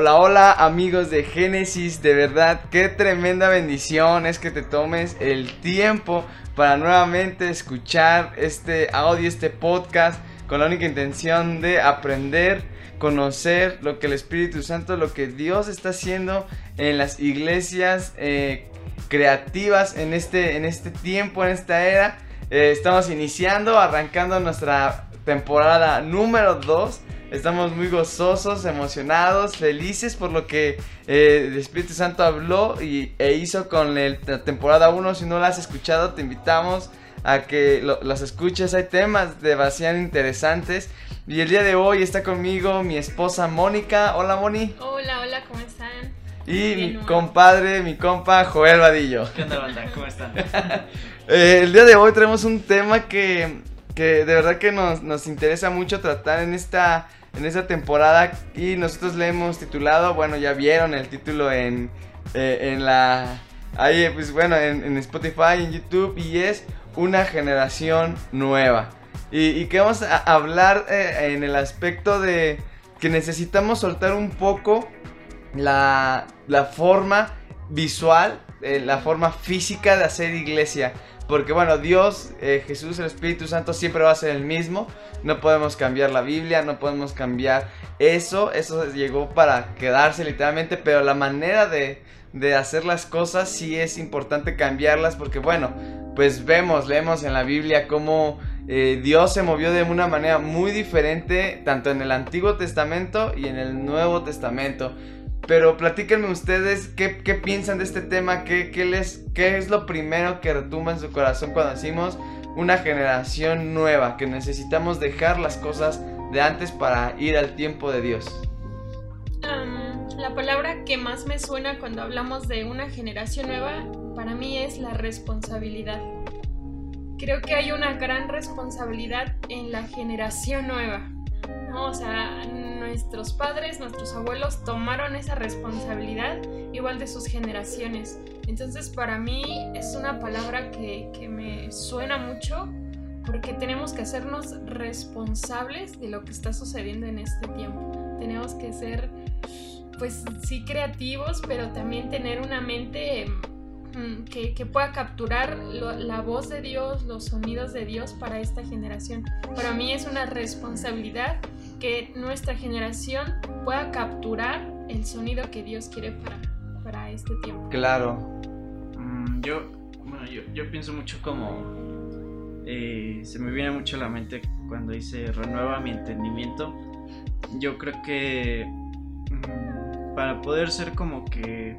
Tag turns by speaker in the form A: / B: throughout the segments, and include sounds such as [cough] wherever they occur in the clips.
A: Hola, hola amigos de Génesis, de verdad, qué tremenda bendición es que te tomes el tiempo para nuevamente escuchar este audio, este podcast, con la única intención de aprender, conocer lo que el Espíritu Santo, lo que Dios está haciendo en las iglesias eh, creativas en este, en este tiempo, en esta era. Eh, estamos iniciando, arrancando nuestra temporada número 2 Estamos muy gozosos, emocionados, felices por lo que eh, el Espíritu Santo habló y, e hizo con la temporada 1. Si no la has escuchado, te invitamos a que las escuches. Hay temas de vacían interesantes. Y el día de hoy está conmigo mi esposa Mónica. Hola, Moni.
B: Hola, hola, ¿cómo están?
A: Y mi compadre, mi compa Joel Vadillo.
C: ¿Qué onda, banda? ¿Cómo están? [laughs]
A: Eh, el día de hoy tenemos un tema que, que de verdad que nos, nos interesa mucho tratar en esta en esta temporada y nosotros le hemos titulado, bueno, ya vieron el título en, eh, en la... Ahí, pues bueno, en, Spotify, en YouTube y es una generación nueva. Y, que vamos a hablar eh, en el aspecto de que necesitamos soltar un poco la, la forma visual, eh, la forma física de hacer iglesia. Porque bueno, Dios, eh, Jesús, el Espíritu Santo siempre va a ser el mismo. No podemos cambiar la Biblia, no podemos cambiar eso. Eso llegó para quedarse literalmente. Pero la manera de, hacer las cosas sí es importante cambiarlas. Porque bueno, pues vemos, leemos en la Biblia cómo eh, Dios se movió de una manera muy diferente. Tanto en el Antiguo Testamento y en el Nuevo Testamento. Pero platíquenme ustedes qué, piensan de este tema, ¿Qué, les, qué es lo primero que retumba en su corazón cuando decimos una generación nueva, que necesitamos dejar las cosas de antes para ir al tiempo de Dios.
B: la palabra que más me suena cuando hablamos de una generación nueva para mí es la responsabilidad. Creo que hay una gran responsabilidad en la generación nueva. O sea, nuestros padres, nuestros abuelos tomaron esa responsabilidad igual de sus generaciones. Entonces para mí es una palabra que, que me suena mucho porque tenemos que hacernos responsables de lo que está sucediendo en este tiempo. Tenemos que ser, pues sí, creativos, pero también tener una mente que, que, pueda capturar la voz de Dios, los sonidos de Dios para esta generación. Para mí es una responsabilidad que nuestra generación pueda capturar el sonido que Dios quiere para, para este tiempo.
A: Claro.
C: Mm, yo, bueno, yo, pienso mucho como... Eh, se me viene mucho a la mente cuando dice renueva mi entendimiento. Yo creo que mm, para poder ser como que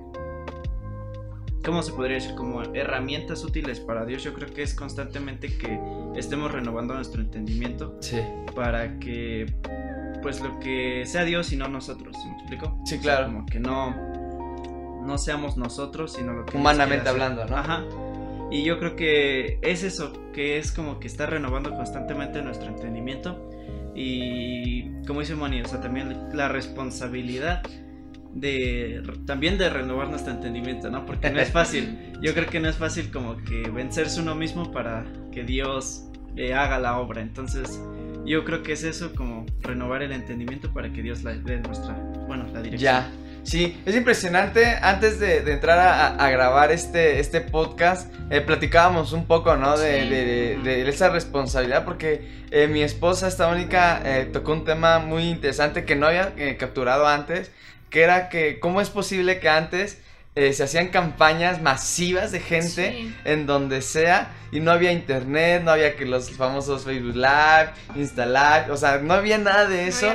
C: ¿cómo se podría decir? Como herramientas útiles para Dios. Yo creo que es constantemente que estemos renovando nuestro entendimiento.
A: Sí.
C: Para que pues lo que sea Dios y no nosotros, ¿me explico?
A: Sí, claro.
C: como que no, no seamos nosotros, sino lo que...
A: Humanamente hablando, ¿no?
C: Ajá. Y yo creo que es eso, que es como que está renovando constantemente nuestro entendimiento. Y como dice Moni, o sea, también la responsabilidad de también de renovar nuestro entendimiento, ¿no? Porque no es [laughs] fácil. Yo creo que no es fácil como que vencerse uno mismo para que Dios eh, haga la obra. Entonces, yo creo que es eso, como renovar el entendimiento para que Dios la dé nuestra, bueno, la dirección.
A: Ya. Sí, es impresionante. Antes de, entrar a, grabar este, este podcast, eh, platicábamos un poco, ¿no? De, esa responsabilidad, porque eh, mi esposa, esta única, eh, tocó un tema muy interesante que no había capturado antes, que era que cómo es posible que antes eh, se hacían campañas masivas de gente en donde sea y no había internet, no había que los famosos Facebook Live, Insta o sea, no había nada de eso.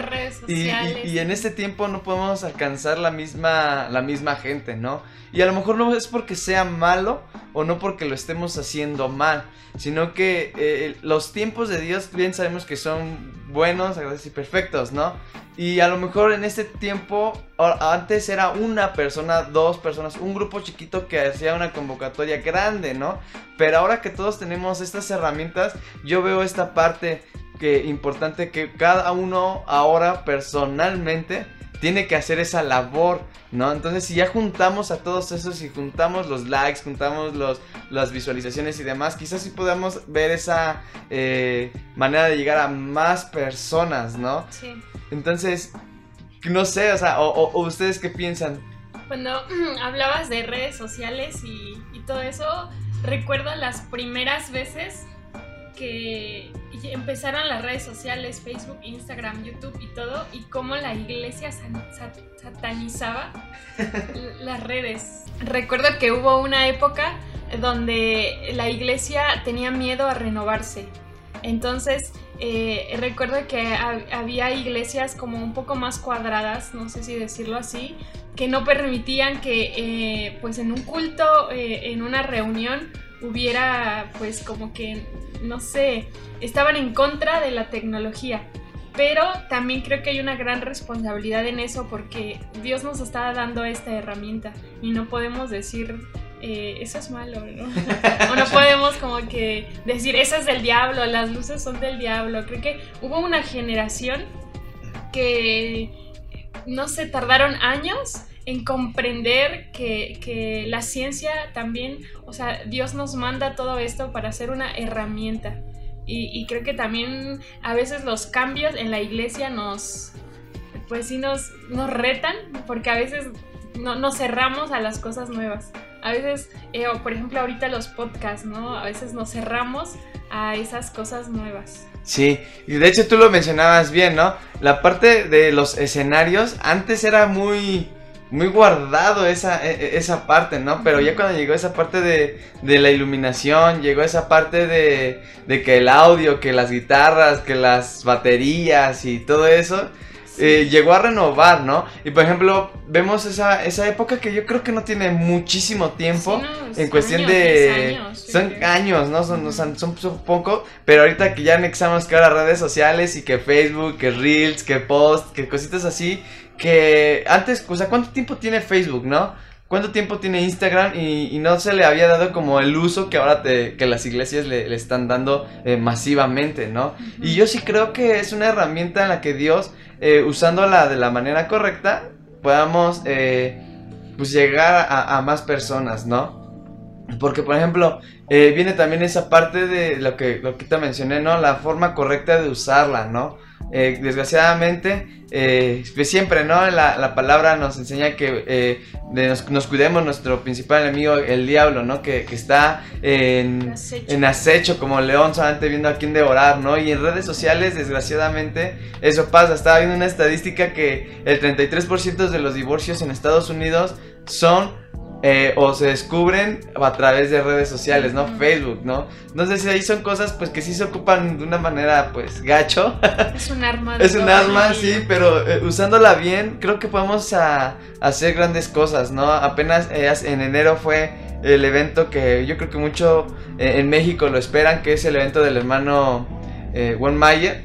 A: y, y, en este tiempo no podemos alcanzar la misma, la misma gente, ¿no? Y a lo mejor no es porque sea malo o no porque lo estemos haciendo mal, sino que eh, los tiempos de Dios bien sabemos que son buenos, y perfectos, ¿no? Y a lo mejor en este tiempo, antes era una persona, dos personas, un grupo chiquito que hacía una convocatoria grande, ¿no? Pero ahora que todos tenemos estas herramientas, yo veo esta parte que importante que cada uno ahora personalmente tiene que hacer esa labor, ¿no? Entonces, si ya juntamos a todos esos y juntamos los likes, juntamos los, las visualizaciones y demás, quizás sí podamos ver esa eh, manera de llegar a más personas, ¿no?
B: Sí.
A: Entonces, no sé, o sea, o, ustedes qué piensan.
B: Cuando [clears throat] hablabas de redes sociales y, y todo eso, recuerdo las primeras veces que empezaron las redes sociales, Facebook, Instagram, YouTube y todo, y cómo la iglesia satanizaba [laughs] las redes. Recuerdo que hubo una época donde la iglesia tenía miedo a renovarse. Entonces, eh, recuerdo que había iglesias como un poco más cuadradas, no sé si decirlo así, que no permitían que eh, pues en un culto, eh, en una reunión, hubiera pues como que, no sé, estaban en contra de la tecnología. Pero también creo que hay una gran responsabilidad en eso porque Dios nos está dando esta herramienta y no podemos decir eh, eso es malo, ¿no? [laughs] o no podemos como que decir eso es del diablo, las luces son del diablo. Creo que hubo una generación que no se tardaron años en comprender que, la ciencia también, o sea, Dios nos manda todo esto para hacer una herramienta. Y, creo que también a veces los cambios en la iglesia nos, pues sí nos, nos retan, porque a veces no, nos cerramos a las cosas nuevas. A veces, eh, por ejemplo, ahorita los podcasts, ¿no? A veces nos cerramos a esas cosas nuevas.
A: Sí, y de hecho tú lo mencionabas bien, ¿no? La parte de los escenarios antes era muy muy guardado esa, e, e, esa parte, ¿no? Pero ya cuando llegó esa parte de, de la iluminación, llegó esa parte de, de, que el audio, que las guitarras, que las baterías y todo eso, eh, llegó a renovar, ¿no? Y por ejemplo, vemos esa, esa época que yo creo que no tiene muchísimo tiempo en cuestión de... son años, ¿no? Son, son, son, poco, pero ahorita que ya anexamos que ahora redes sociales y que Facebook, que Reels, que Post, que cositas así, que antes, o sea, ¿cuánto tiempo tiene Facebook, no? ¿Cuánto tiempo tiene Instagram? Y, no se le había dado como el uso que ahora te, que las iglesias le, están dando eh, masivamente, ¿no? Y yo sí creo que es una herramienta en la que Dios, eh, usándola de la manera correcta, podamos eh, pues llegar a, más personas, ¿no? Porque, por ejemplo, viene también esa parte de lo que, lo que te mencioné, ¿no? La forma correcta de usarla, ¿no? Eh, desgraciadamente, eh, pues siempre, ¿no? La, palabra nos enseña que eh, nos, cuidemos nuestro principal enemigo, el diablo, ¿no? Que, está en acecho. en acecho. como león, solamente viendo a quién devorar, ¿no? Y en redes sociales, desgraciadamente, eso pasa. Estaba viendo una estadística que el 33% de los divorcios en Estados Unidos son eh, o se descubren a través de redes sociales, ¿no? Facebook, ¿no? Entonces ahí son cosas pues que sí se ocupan de una manera pues gacho.
B: Es un arma. [laughs]
A: es un arma, sí, pero eh, usándola bien creo que podemos hacer grandes cosas, ¿no? Apenas eh, en enero fue el evento que yo creo que mucho en México lo esperan, que es el evento del hermano Juan Mayer.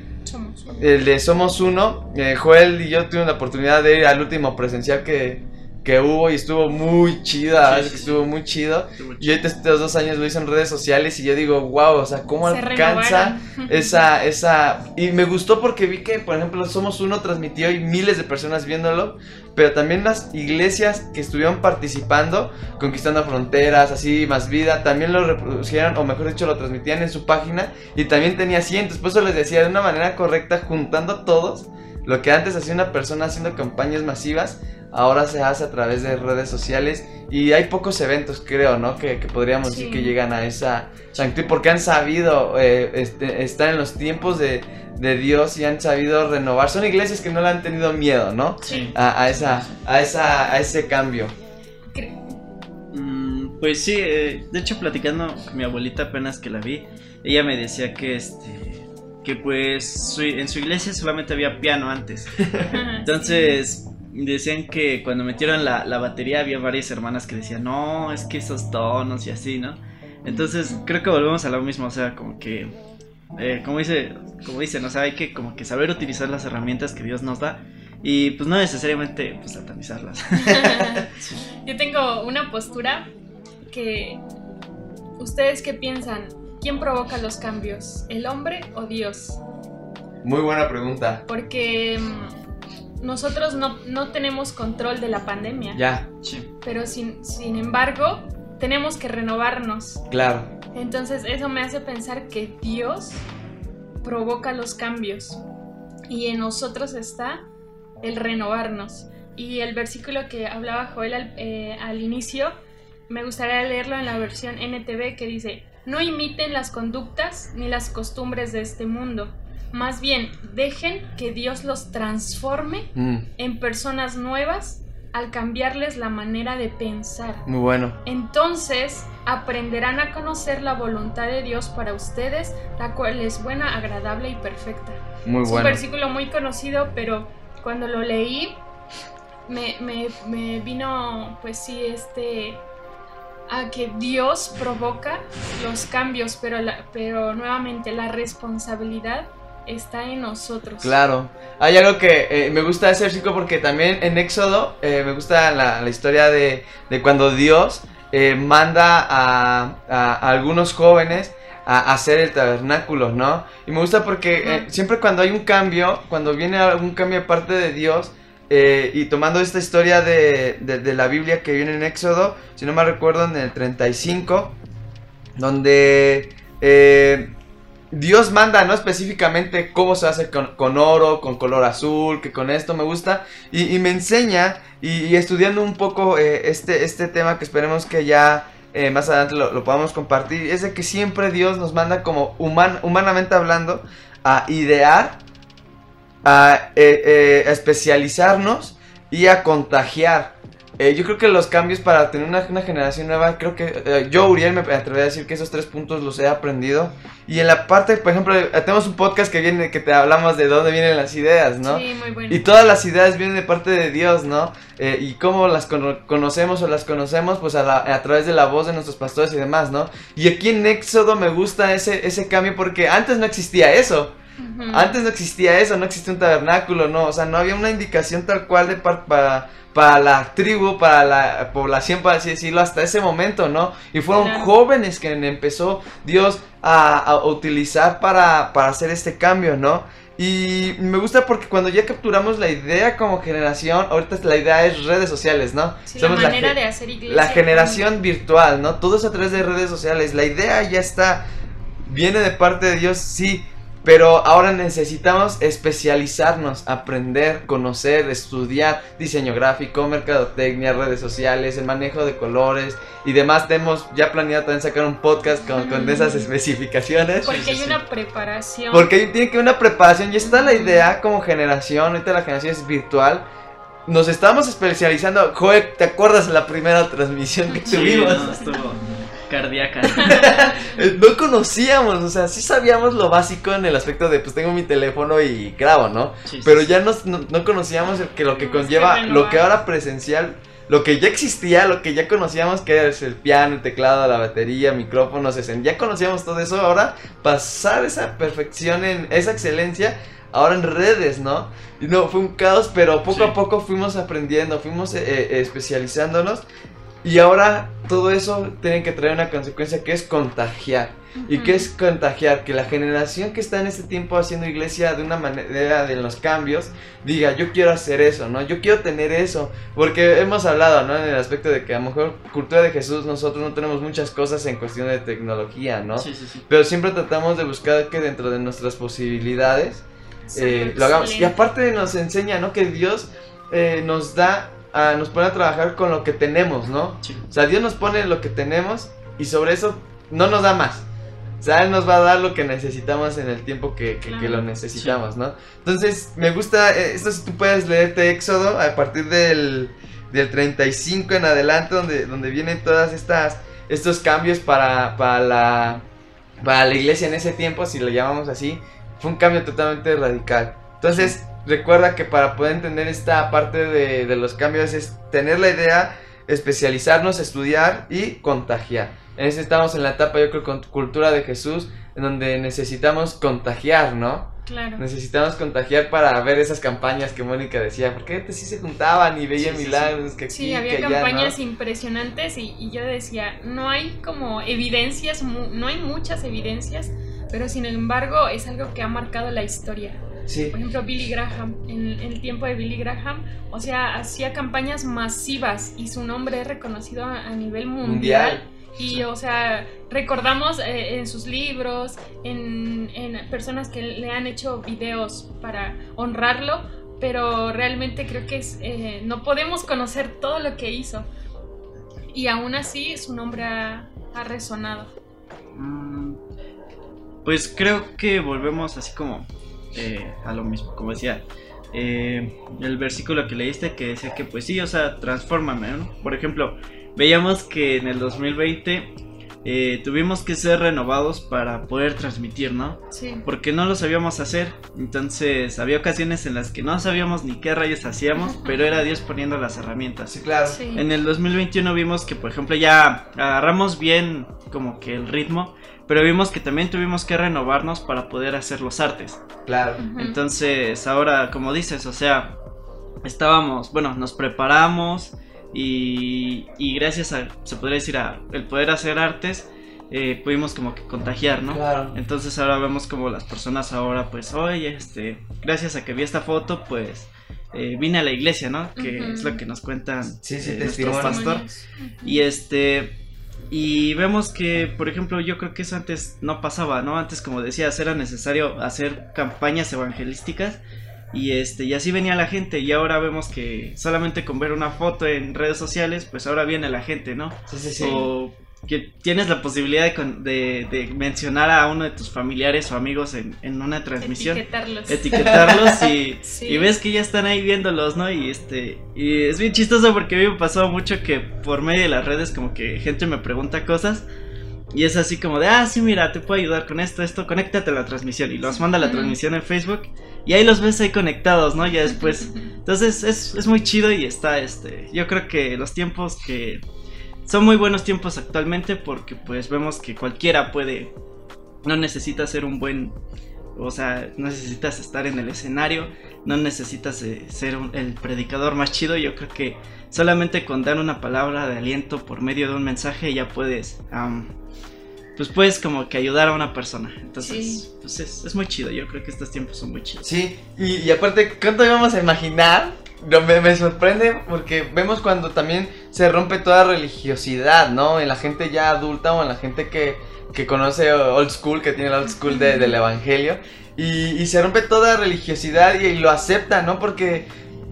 A: El de Somos Uno. Joel y yo tuvimos la oportunidad de ir al último presencial que, que hubo y estuvo muy chida, estuvo muy chido. y ahorita estos dos años lo hice en redes sociales y yo digo, wow, o sea, ¿cómo alcanza [laughs] esa, esa... Y me gustó porque vi que, por ejemplo, Somos Uno transmitió y miles de personas viéndolo, pero también las iglesias que estuvieron participando, Conquistando Fronteras, así, Más Vida, también lo reproducieron, o mejor dicho, lo transmitían en su página y también tenía cientos. Por eso les decía de una manera correcta, juntando a todos, lo que antes hacía una persona haciendo campañas masivas, ahora se hace a través de redes sociales y hay pocos eventos, creo, ¿no? Que, podríamos decir que llegan a esa sanctud porque han sabido eh, este, estar en los tiempos de, Dios y han sabido renovar. Son iglesias que no le han tenido miedo, ¿no?
B: Sí.
A: A, esa, a, esa, a ese cambio.
C: Mm, pues sí, eh, de hecho platicando con mi abuelita apenas que la vi, ella me decía que este que pues en su iglesia solamente había piano antes. [laughs] Entonces, decían que cuando metieron la, batería había varias hermanas que decían, no, es que esos tonos y así, ¿no? Entonces creo que volvemos a lo mismo, o sea, como que, eh, como, dice, como dicen, o sea, hay que como que saber utilizar las herramientas que Dios nos da y pues no necesariamente pues satanizarlas. [laughs]
B: Yo tengo una postura que, ¿ustedes qué piensan? ¿Quién provoca los cambios? ¿El hombre o Dios?
A: Muy buena pregunta.
B: Porque mm, nosotros no, tenemos control de la pandemia.
A: Ya.
B: Pero sin, sin embargo, tenemos que renovarnos.
A: Claro.
B: Entonces eso me hace pensar que Dios provoca los cambios y en nosotros está el renovarnos. Y el versículo que hablaba Joel al, eh, al inicio, me gustaría leerlo en la versión NTV que dice, no imiten las conductas ni las costumbres de este mundo. Más bien, dejen que Dios los transforme
A: Mm,
B: en personas nuevas al cambiarles la manera de pensar.
A: muy bueno.
B: Entonces aprenderán a conocer la voluntad de Dios para ustedes, la cual es buena, agradable y perfecta.
A: Muy
B: es un
A: bueno.
B: versículo muy conocido, pero cuando lo leí me, me- me vino, pues sí, este a que Dios provoca los cambios, pero, la- pero nuevamente la responsabilidad está en nosotros.
A: Claro. Hay algo que eh, me gusta ese versículo porque también en Éxodo eh, me gusta la, la historia de, de cuando Dios eh, manda a, a- a algunos jóvenes a hacer el tabernáculo, ¿no? Y me gusta porque siempre cuando hay un cambio, cuando viene algún cambio de parte de Dios, y tomando esta historia de, de- de la Biblia que viene en Éxodo, si no me recuerdo, en el 35, donde eh, Dios manda, ¿no? Específicamente cómo se hace con, con oro, con color azul, que con esto me gusta. Y, me enseña, y, estudiando un poco eh, este, este tema que esperemos que ya eh, más adelante lo, podamos compartir, es de que siempre Dios nos manda como human- humanamente hablando a idear, a, eh, a especializarnos y a contagiar. Eh, yo creo que los cambios para tener una, una generación nueva, creo que eh, yo, Uriel, me atrevería a decir que esos tres puntos los he aprendido. Y en la parte, por ejemplo, eh, tenemos un podcast que viene, que te hablamos de dónde vienen las ideas, ¿no?
B: Sí, muy bueno.
A: Y todas las ideas vienen de parte de Dios, ¿no? Eh, y cómo las cono- conocemos o las conocemos, pues a, la- a través de la voz de nuestros pastores y demás, ¿no? Y aquí en Éxodo me gusta ese, ese cambio porque antes no existía eso. Antes no existía eso, no existía un tabernáculo, no, o sea, no había una indicación tal cual de par- para, para la tribu, para la población, para así decirlo, hasta ese momento, ¿no? Y fueron
B: Claro.
A: jóvenes que empezó Dios a, a utilizar para, para hacer este cambio, ¿no? Y me gusta porque cuando ya capturamos la idea como generación, ahorita la idea es redes sociales, ¿no?
B: Sí, la manera de hacer iglesia.
A: la generación virtual, ¿no? Todo es a través de redes sociales. La idea ya está. Viene de parte de Dios, sí. Pero ahora necesitamos especializarnos, aprender, conocer, estudiar diseño gráfico, mercadotecnia, redes sociales, el manejo de colores y demás. Tenemos ya planeado también sacar un podcast con, con esas especificaciones.
B: Porque
C: Sí,
B: hay
C: sí,
B: una preparación.
A: Porque tiene que haber una preparación y está la idea como generación, ahorita la generación es virtual. Nos estamos especializando. Joder, ¿te acuerdas de la primera transmisión que
C: Sí,
A: tuvimos?
C: no, estuvo cardíaca.
A: Eh, [laughs] No conocíamos, o sea, sí sabíamos lo básico en el aspecto de pues tengo mi teléfono y grabo, ¿no?
C: Sí,
A: Pero
C: sí.
A: ya nos- no, no conocíamos el que lo que
B: que
A: conlleva, lo que ahora presencial, lo que ya existía, lo que ya conocíamos, que es el piano, el teclado, la batería, micrófonos, ese- ya conocíamos todo eso, ahora pasar esa perfección, en esa excelencia, ahora en redes, ¿no? Y no, fue un caos, pero poco
C: Sí.
A: a poco fuimos aprendiendo, fuimos eh, eh, especializándonos. Y ahora todo eso tiene que traer una consecuencia que es contagiar. ¿Y qué es contagiar? Que la generación que está en este tiempo haciendo iglesia de una manera de los cambios diga, yo quiero hacer eso, ¿no? Yo quiero tener eso. Porque hemos hablado, ¿no? En el aspecto de que a lo mejor cultura de Jesús nosotros no tenemos muchas cosas en cuestión de tecnología, ¿no?
C: Sí, sí, sí.
A: Pero siempre tratamos de buscar que dentro de nuestras posibilidades eh, lo hagamos. Y aparte nos enseña, ¿no? Que Dios eh, nos da, a- nos pone a trabajar con lo que tenemos, ¿no?
C: Sí.
A: O sea, Dios nos pone lo que tenemos y sobre eso no nos da más. O sea, Él nos va a dar lo que necesitamos en el tiempo que, que- que
B: Claro.
A: lo necesitamos, ¿no? Entonces, me gusta, eh, esto si tú puedes leerte Éxodo a partir del, del 35 en adelante, donde, donde vienen todas estas, estos cambios para, para, la, para la iglesia en ese tiempo, si le llamamos así, fue un cambio totalmente radical. Entonces, recuerda que para poder entender esta parte de, de los cambios es tener la idea, especializarnos, estudiar y contagiar. En ese estamos en la etapa, yo creo, con cultura de Jesús, en donde necesitamos contagiar, ¿no?
B: Claro.
A: Necesitamos contagiar para ver esas campañas que Mónica decía, porque antes sí se juntaban y veían
C: Sí, sí, sí.
A: milagros, que aquí,
B: Sí, había
A: que allá,
B: campañas
A: ¿no?
B: impresionantes y, y yo decía, no hay como evidencias, no hay muchas evidencias, pero sin embargo es algo que ha marcado la historia.
A: Sí,
B: Por ejemplo, Billy Graham, en, en el tiempo de Billy Graham, o sea, hacía campañas masivas y su nombre es reconocido a, a nivel mundial.
A: mundial.
B: Y, o sea, recordamos eh, en sus libros, en, en personas que le han hecho videos para honrarlo, pero realmente creo que es, eh, no podemos conocer todo lo que hizo. Y aún así su nombre ha, ha resonado.
C: Mm, Pues creo que volvemos así como eh, a lo mismo, como decía eh, el versículo que leíste que decía que pues sí, o sea, transfórmame, ¿no? Por ejemplo, veíamos que en el 2020 eh, tuvimos que ser renovados para poder transmitir, ¿no?
B: Sí.
C: Porque no lo sabíamos hacer, entonces había ocasiones en las que no sabíamos ni qué rayos hacíamos, pero era Dios poniendo las herramientas.
A: Sí, claro.
B: Sí.
C: En el 2021 vimos que, por ejemplo, ya agarramos bien como que el ritmo, pero vimos que también tuvimos que renovarnos para poder hacer los artes.
A: Claro.
B: Ujú.
C: Entonces, ahora, como dices, o sea, estábamos, bueno, nos preparamos y, y gracias a, se podría decir, a el poder hacer artes, eh, pudimos como que contagiar, ¿no?
A: Claro.
C: Entonces ahora vemos como las personas ahora, pues, oye, este, gracias a que vi esta foto, pues, eh, vine a la iglesia, ¿no? Que
B: Ujú.
C: es lo que nos cuentan
A: Sí, sí,
C: eh, nuestro pastor.
B: Testimonios. Ujú.
C: Y este. Y vemos que, por ejemplo, yo creo que eso antes no pasaba, ¿no? Antes, como decías, era necesario hacer campañas evangelísticas. Y este, y así venía la gente. Y ahora vemos que solamente con ver una foto en redes sociales, pues ahora viene la gente, ¿no?
A: Sí, sí, sí.
C: O que tienes la posibilidad de, con- de- de mencionar a uno de tus familiares o amigos en, en una transmisión.
B: Etiquetarlos.
C: etiquetarlos y, [laughs]
B: Sí.
C: y ves que ya están ahí viéndolos, ¿no? Y este y es bien chistoso porque a mí me pasó mucho que por medio de las redes como que gente me pregunta cosas y es así como de, ah, sí, mira, te puedo ayudar con esto, esto, conéctate a la transmisión y los manda a la transmisión en Facebook y ahí los ves ahí conectados, ¿no? Ya después. [laughs] Entonces es, es muy chido y está, este, yo creo que los tiempos que son muy buenos tiempos actualmente porque pues vemos que cualquiera puede, no necesita ser un buen, o sea, no necesitas estar en el escenario, no necesitas eh, ser un- el predicador más chido, yo creo que solamente con dar una palabra de aliento por medio de un mensaje ya puedes, am, pues puedes como que ayudar a una persona, entonces,
B: Sí.
C: pues es, es muy chido, yo creo que estos tiempos son muy chidos.
A: Sí, y, y aparte, ¿cuánto íbamos a imaginar? No, me, me sorprende porque vemos cuando también se rompe toda religiosidad, ¿no? En la gente ya adulta o en la gente que, que conoce old school, que tiene el old school de- del evangelio. Y, y se rompe toda religiosidad y, lo acepta, ¿no? Porque,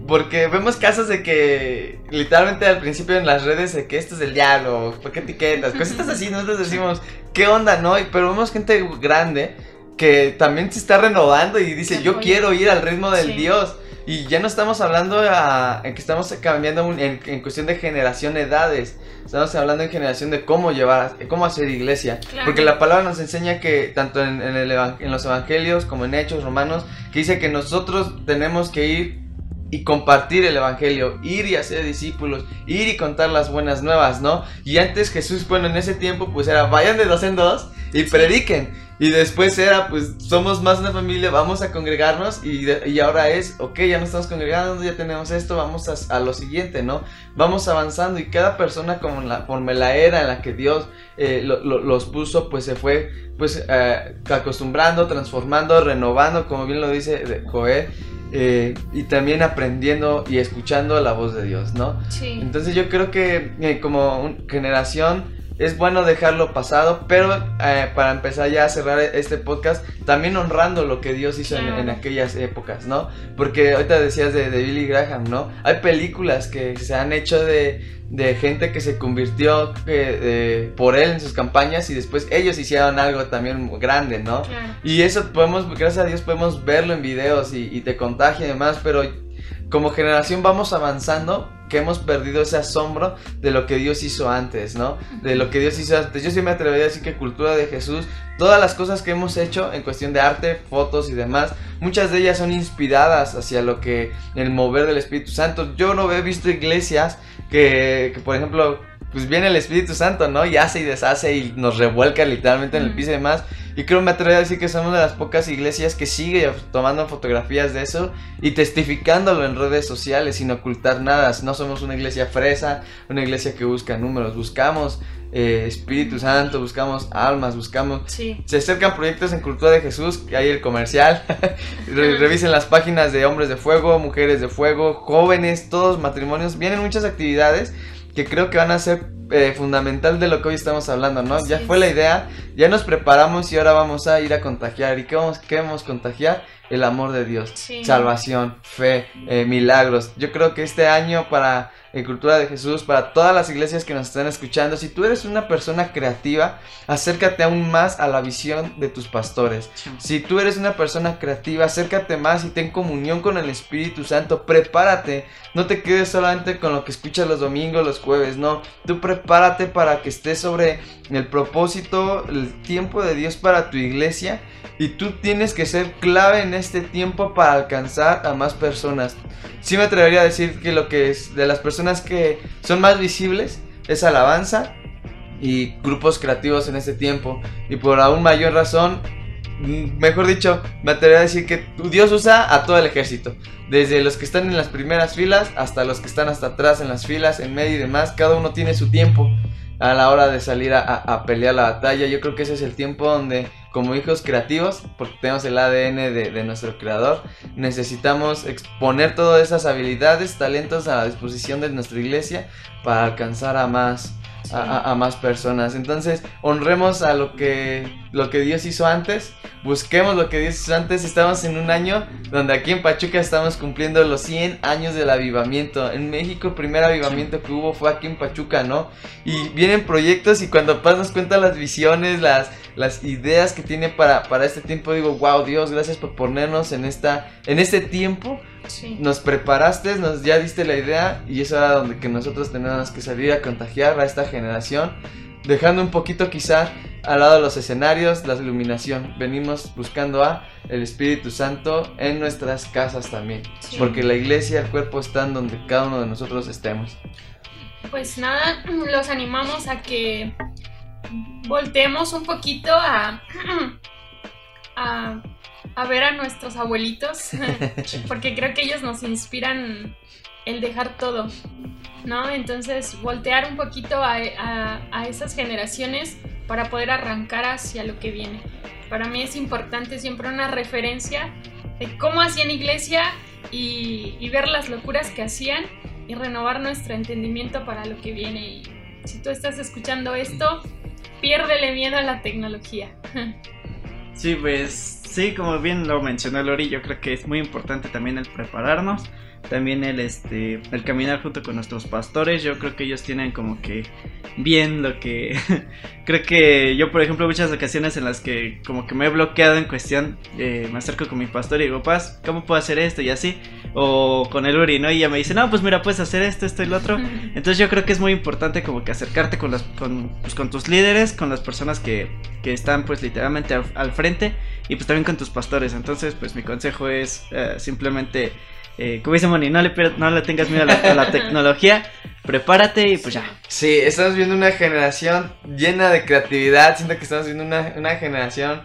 A: porque vemos casos de que literalmente al principio en las redes de que esto es el diablo, ¿por qué etiquetas? Cositas así, nosotros decimos, ¿qué onda, no? Y- Pero vemos gente grande que también se está renovando y dice, yo quiero ir al ritmo del
B: Sí.
A: Dios. Y ya no estamos hablando a- en que estamos cambiando un- en, en cuestión de generación de edades. Estamos hablando en generación de cómo llevar, cómo hacer iglesia.
B: Claro.
A: Porque la palabra nos enseña que tanto en, en el evan- en los evangelios como en Hechos Romanos, que dice que nosotros tenemos que ir y compartir el evangelio, ir y hacer discípulos, ir y contar las buenas nuevas, ¿no? Y antes Jesús, bueno, en ese tiempo pues era vayan de dos en dos y prediquen. Y después era pues somos más una familia, vamos a congregarnos y, de- y ahora es, ok, ya nos estamos congregando, ya tenemos esto, vamos a, a lo siguiente, ¿no? Vamos avanzando y cada persona como la, conforme la era en la que Dios eh, lo- lo- los puso pues se fue pues eh, acostumbrando, transformando, renovando, como bien lo dice Joel, eh, y también aprendiendo y escuchando la voz de Dios, ¿no?
B: Sí.
A: Entonces yo creo que eh, como generación es bueno dejarlo pasado, pero eh, para empezar ya a cerrar este podcast, también honrando lo que Dios hizo en,
B: Claro.
A: en aquellas épocas, ¿no? Porque ahorita decías de, de Billy Graham, ¿no? Hay películas que se han hecho de, de gente que se convirtió por él en sus campañas y después ellos hicieron algo también grande, ¿no?
B: Claro.
A: Y eso podemos, gracias a Dios, podemos verlo en videos y, y te contagia y demás, pero como generación vamos avanzando, que hemos perdido ese asombro de lo que Dios hizo antes, ¿no? De lo que Dios hizo antes. Yo sí me atrevería a decir que cultura de Jesús, todas las cosas que hemos hecho en cuestión de arte, fotos y demás, muchas de ellas son inspiradas hacia lo que el mover del Espíritu Santo. Yo no he visto iglesias que, que por ejemplo, pues viene el Espíritu Santo, ¿no? Y hace y deshace y nos revuelca literalmente en el piso y demás. Y creo me atrevería a decir que somos de las pocas iglesias que sigue tomando fotografías de eso y testificándolo en redes sociales sin ocultar nada. No somos una iglesia fresa, una iglesia que busca números, buscamos eh, Espíritu Santo, buscamos almas, buscamos...
B: Sí.
A: Se acercan proyectos en Cultura de Jesús, que hay el comercial. [laughs] Re- Revisen las páginas de Hombres de Fuego, Mujeres de Fuego, jóvenes, todos matrimonios. Vienen muchas actividades que creo que van a ser eh, fundamental de lo que hoy estamos hablando, ¿no? ya fue la idea, ya nos preparamos y ahora vamos a ir a contagiar. ¿Y qué vamos, qué vamos a contagiar? El amor de Dios,
B: Sí.
A: salvación, fe, eh, milagros. Yo creo que este año para en Cultura de Jesús, para todas las iglesias que nos están escuchando, si tú eres una persona creativa, acércate aún más a la visión de tus pastores. Si tú eres una persona creativa, acércate más y ten comunión con el Espíritu Santo. Prepárate. No te quedes solamente con lo que escuchas los domingos, los jueves. No, tú prepárate para que estés sobre el propósito, el tiempo de Dios para tu iglesia. Y tú tienes que ser clave en este tiempo para alcanzar a más personas. Sí me atrevería a decir que lo que es de las personas que son más visibles es alabanza y grupos creativos en este tiempo. Y por aún mayor razón, mm, mejor dicho, me atrevería a decir que Dios usa a todo el ejército. Desde los que están en las primeras filas hasta los que están hasta atrás en las filas, en medio y demás. Cada uno tiene su tiempo a la hora de salir a pelear la batalla. Yo creo que ese es el tiempo donde, como hijos creativos, porque tenemos el ADN de, de nuestro creador, necesitamos exponer todas esas habilidades, talentos a la disposición de nuestra iglesia para alcanzar a más, a, más personas. Entonces, honremos a lo que, lo que Dios hizo antes, busquemos lo que Dios hizo antes. Estamos en un año donde aquí en Pachuca estamos cumpliendo los 100 años del avivamiento. En México el primer avivamiento que hubo fue aquí en Pachuca, ¿no? Y vienen proyectos y cuando Paz nos cuenta las visiones, las, las ideas que tiene para, para este tiempo, digo, wow, Dios, gracias por ponernos en, esta, en este tiempo
B: Sí.
A: nos preparaste, nos ya diste la idea y es hora donde que nosotros tenemos que salir a contagiar a esta generación, dejando un poquito quizá al lado de los escenarios, la iluminación. Venimos buscando a el Espíritu Santo en nuestras casas también,
B: Sí.
A: porque la iglesia, el cuerpo están donde cada uno de nosotros estemos.
B: Pues nada, los animamos a que volteemos un poquito a, [clears throat] a, a ver a nuestros abuelitos, [laughs] porque creo que ellos nos inspiran el dejar todo, ¿no? Entonces, voltear un poquito a, a- a esas generaciones para poder arrancar hacia lo que viene. Para mí es importante siempre una referencia de cómo hacían iglesia y, y ver las locuras que hacían y renovar nuestro entendimiento para lo que viene. Y si tú estás escuchando esto, piérdele miedo a la tecnología. [laughs]
C: Sí, pues sí, como bien lo mencionó Lori, yo creo que es muy importante también el prepararnos, también el este el caminar junto con nuestros pastores, yo creo que ellos tienen como que bien lo que [laughs] creo que yo por ejemplo muchas ocasiones en las que como que me he bloqueado en cuestión, eh, me acerco con mi pastor y digo, "Paz, ¿cómo puedo hacer esto?" y así, o con el Uri, ¿no? Y ella me dice, "No, pues mira, puedes hacer esto, esto y lo otro." [laughs] Entonces yo creo que es muy importante como que acercarte con, las, con, pues, con tus líderes, con las personas que, que están pues literalmente al, al frente y pues también con tus pastores. Entonces pues mi consejo es eh, simplemente, eh, como dice Moni, no le, no le tengas miedo a la, a la [laughs] tecnología, prepárate y pues ya.
A: Sí, estamos viendo una generación llena de creatividad. Siento que estamos viendo una, una generación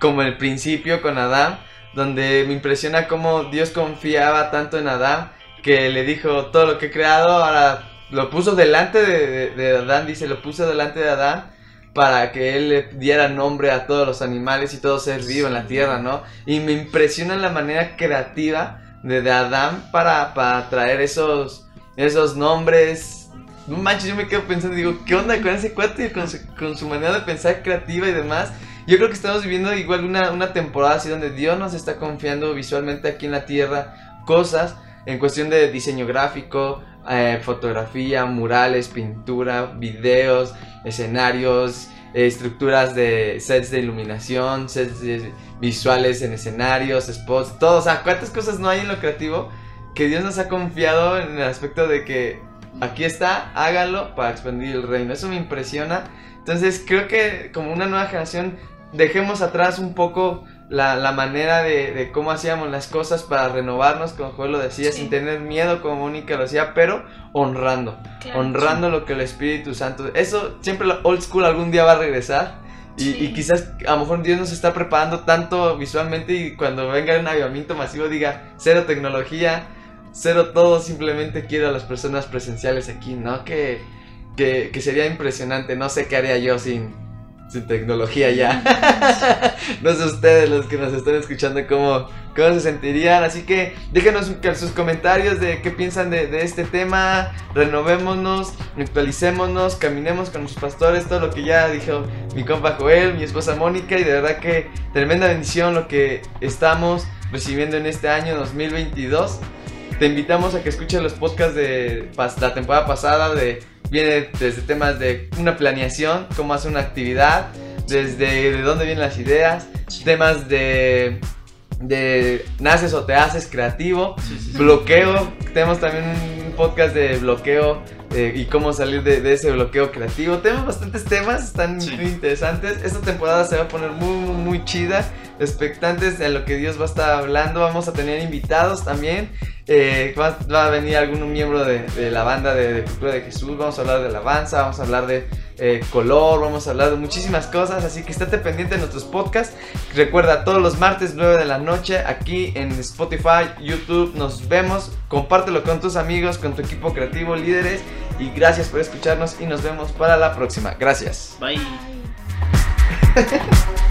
A: como el principio con Adán, donde me impresiona cómo Dios confiaba tanto en Adán que le dijo todo lo que he creado, ahora lo puso delante de, de- de Adán, dice, lo puso delante de Adán para que él le diera nombre a todos los animales y todo ser vivo en la tierra, ¿no? Y me impresiona la manera creativa de, de Adán para, para traer esos, esos nombres. No manches, yo me quedo pensando, digo, ¿qué onda con ese cuate? Con su, con su manera de pensar creativa y demás. Yo creo que estamos viviendo igual una, una temporada así donde Dios nos está confiando visualmente aquí en la tierra cosas en cuestión de diseño gráfico, eh, fotografía, murales, pintura, videos, escenarios, estructuras de sets de iluminación, sets de- visuales en escenarios, spots, todo. O sea, ¿cuántas cosas no hay en lo creativo que Dios nos ha confiado en el aspecto de que aquí está, hágalo para expandir el reino? Eso me impresiona. Entonces creo que como una nueva generación dejemos atrás un poco la, la manera de, de cómo hacíamos las cosas para renovarnos, como Joel lo decía,
B: Sí.
A: sin tener miedo, como Mónica lo decía, pero honrando,
B: Claro.
A: honrando lo que el Espíritu Santo, eso siempre lo old school algún día va a regresar. Y,
B: Sí.
A: y quizás a lo mejor Dios nos está preparando tanto visualmente y cuando venga un avivamiento masivo diga cero tecnología, cero todo, simplemente quiero a las personas presenciales aquí, ¿no? Que, que, que sería impresionante, no sé qué haría yo sin, sin tecnología ya. [laughs] no sé ustedes los que nos están escuchando cómo, cómo se sentirían. Así que déjenos sus comentarios de qué piensan de, de, este tema. Renovémonos, actualicémonos, caminemos con nuestros pastores. Todo lo que ya dijo mi compa Joel, mi esposa Mónica. Y de verdad que tremenda bendición lo que estamos recibiendo en este año 2022. Te invitamos a que escuches los podcasts de la temporada pasada de viene desde temas de una planeación, cómo hacer una actividad, desde de dónde vienen las ideas, temas de de naces o te haces creativo, bloqueo, tenemos también un podcast de bloqueo eh, y cómo salir de, ese bloqueo creativo. Tenemos bastantes temas, están muy interesantes. Esta temporada se va a poner muy, muy chida. Expectantes de lo que Dios va a estar hablando. Vamos a tener invitados también. Eh, va, a venir algún miembro de, la banda de, de, Cultura de Jesús. Vamos a hablar de alabanza, vamos a hablar de eh, color, vamos a hablar de muchísimas cosas. Así que estate pendiente de nuestros podcasts. Recuerda, todos los martes 9 de la noche aquí en Spotify, YouTube. Nos vemos. Compártelo con tus amigos, con tu equipo creativo, líderes. Y gracias por escucharnos y nos vemos para la próxima. Gracias.
C: Bye. [laughs]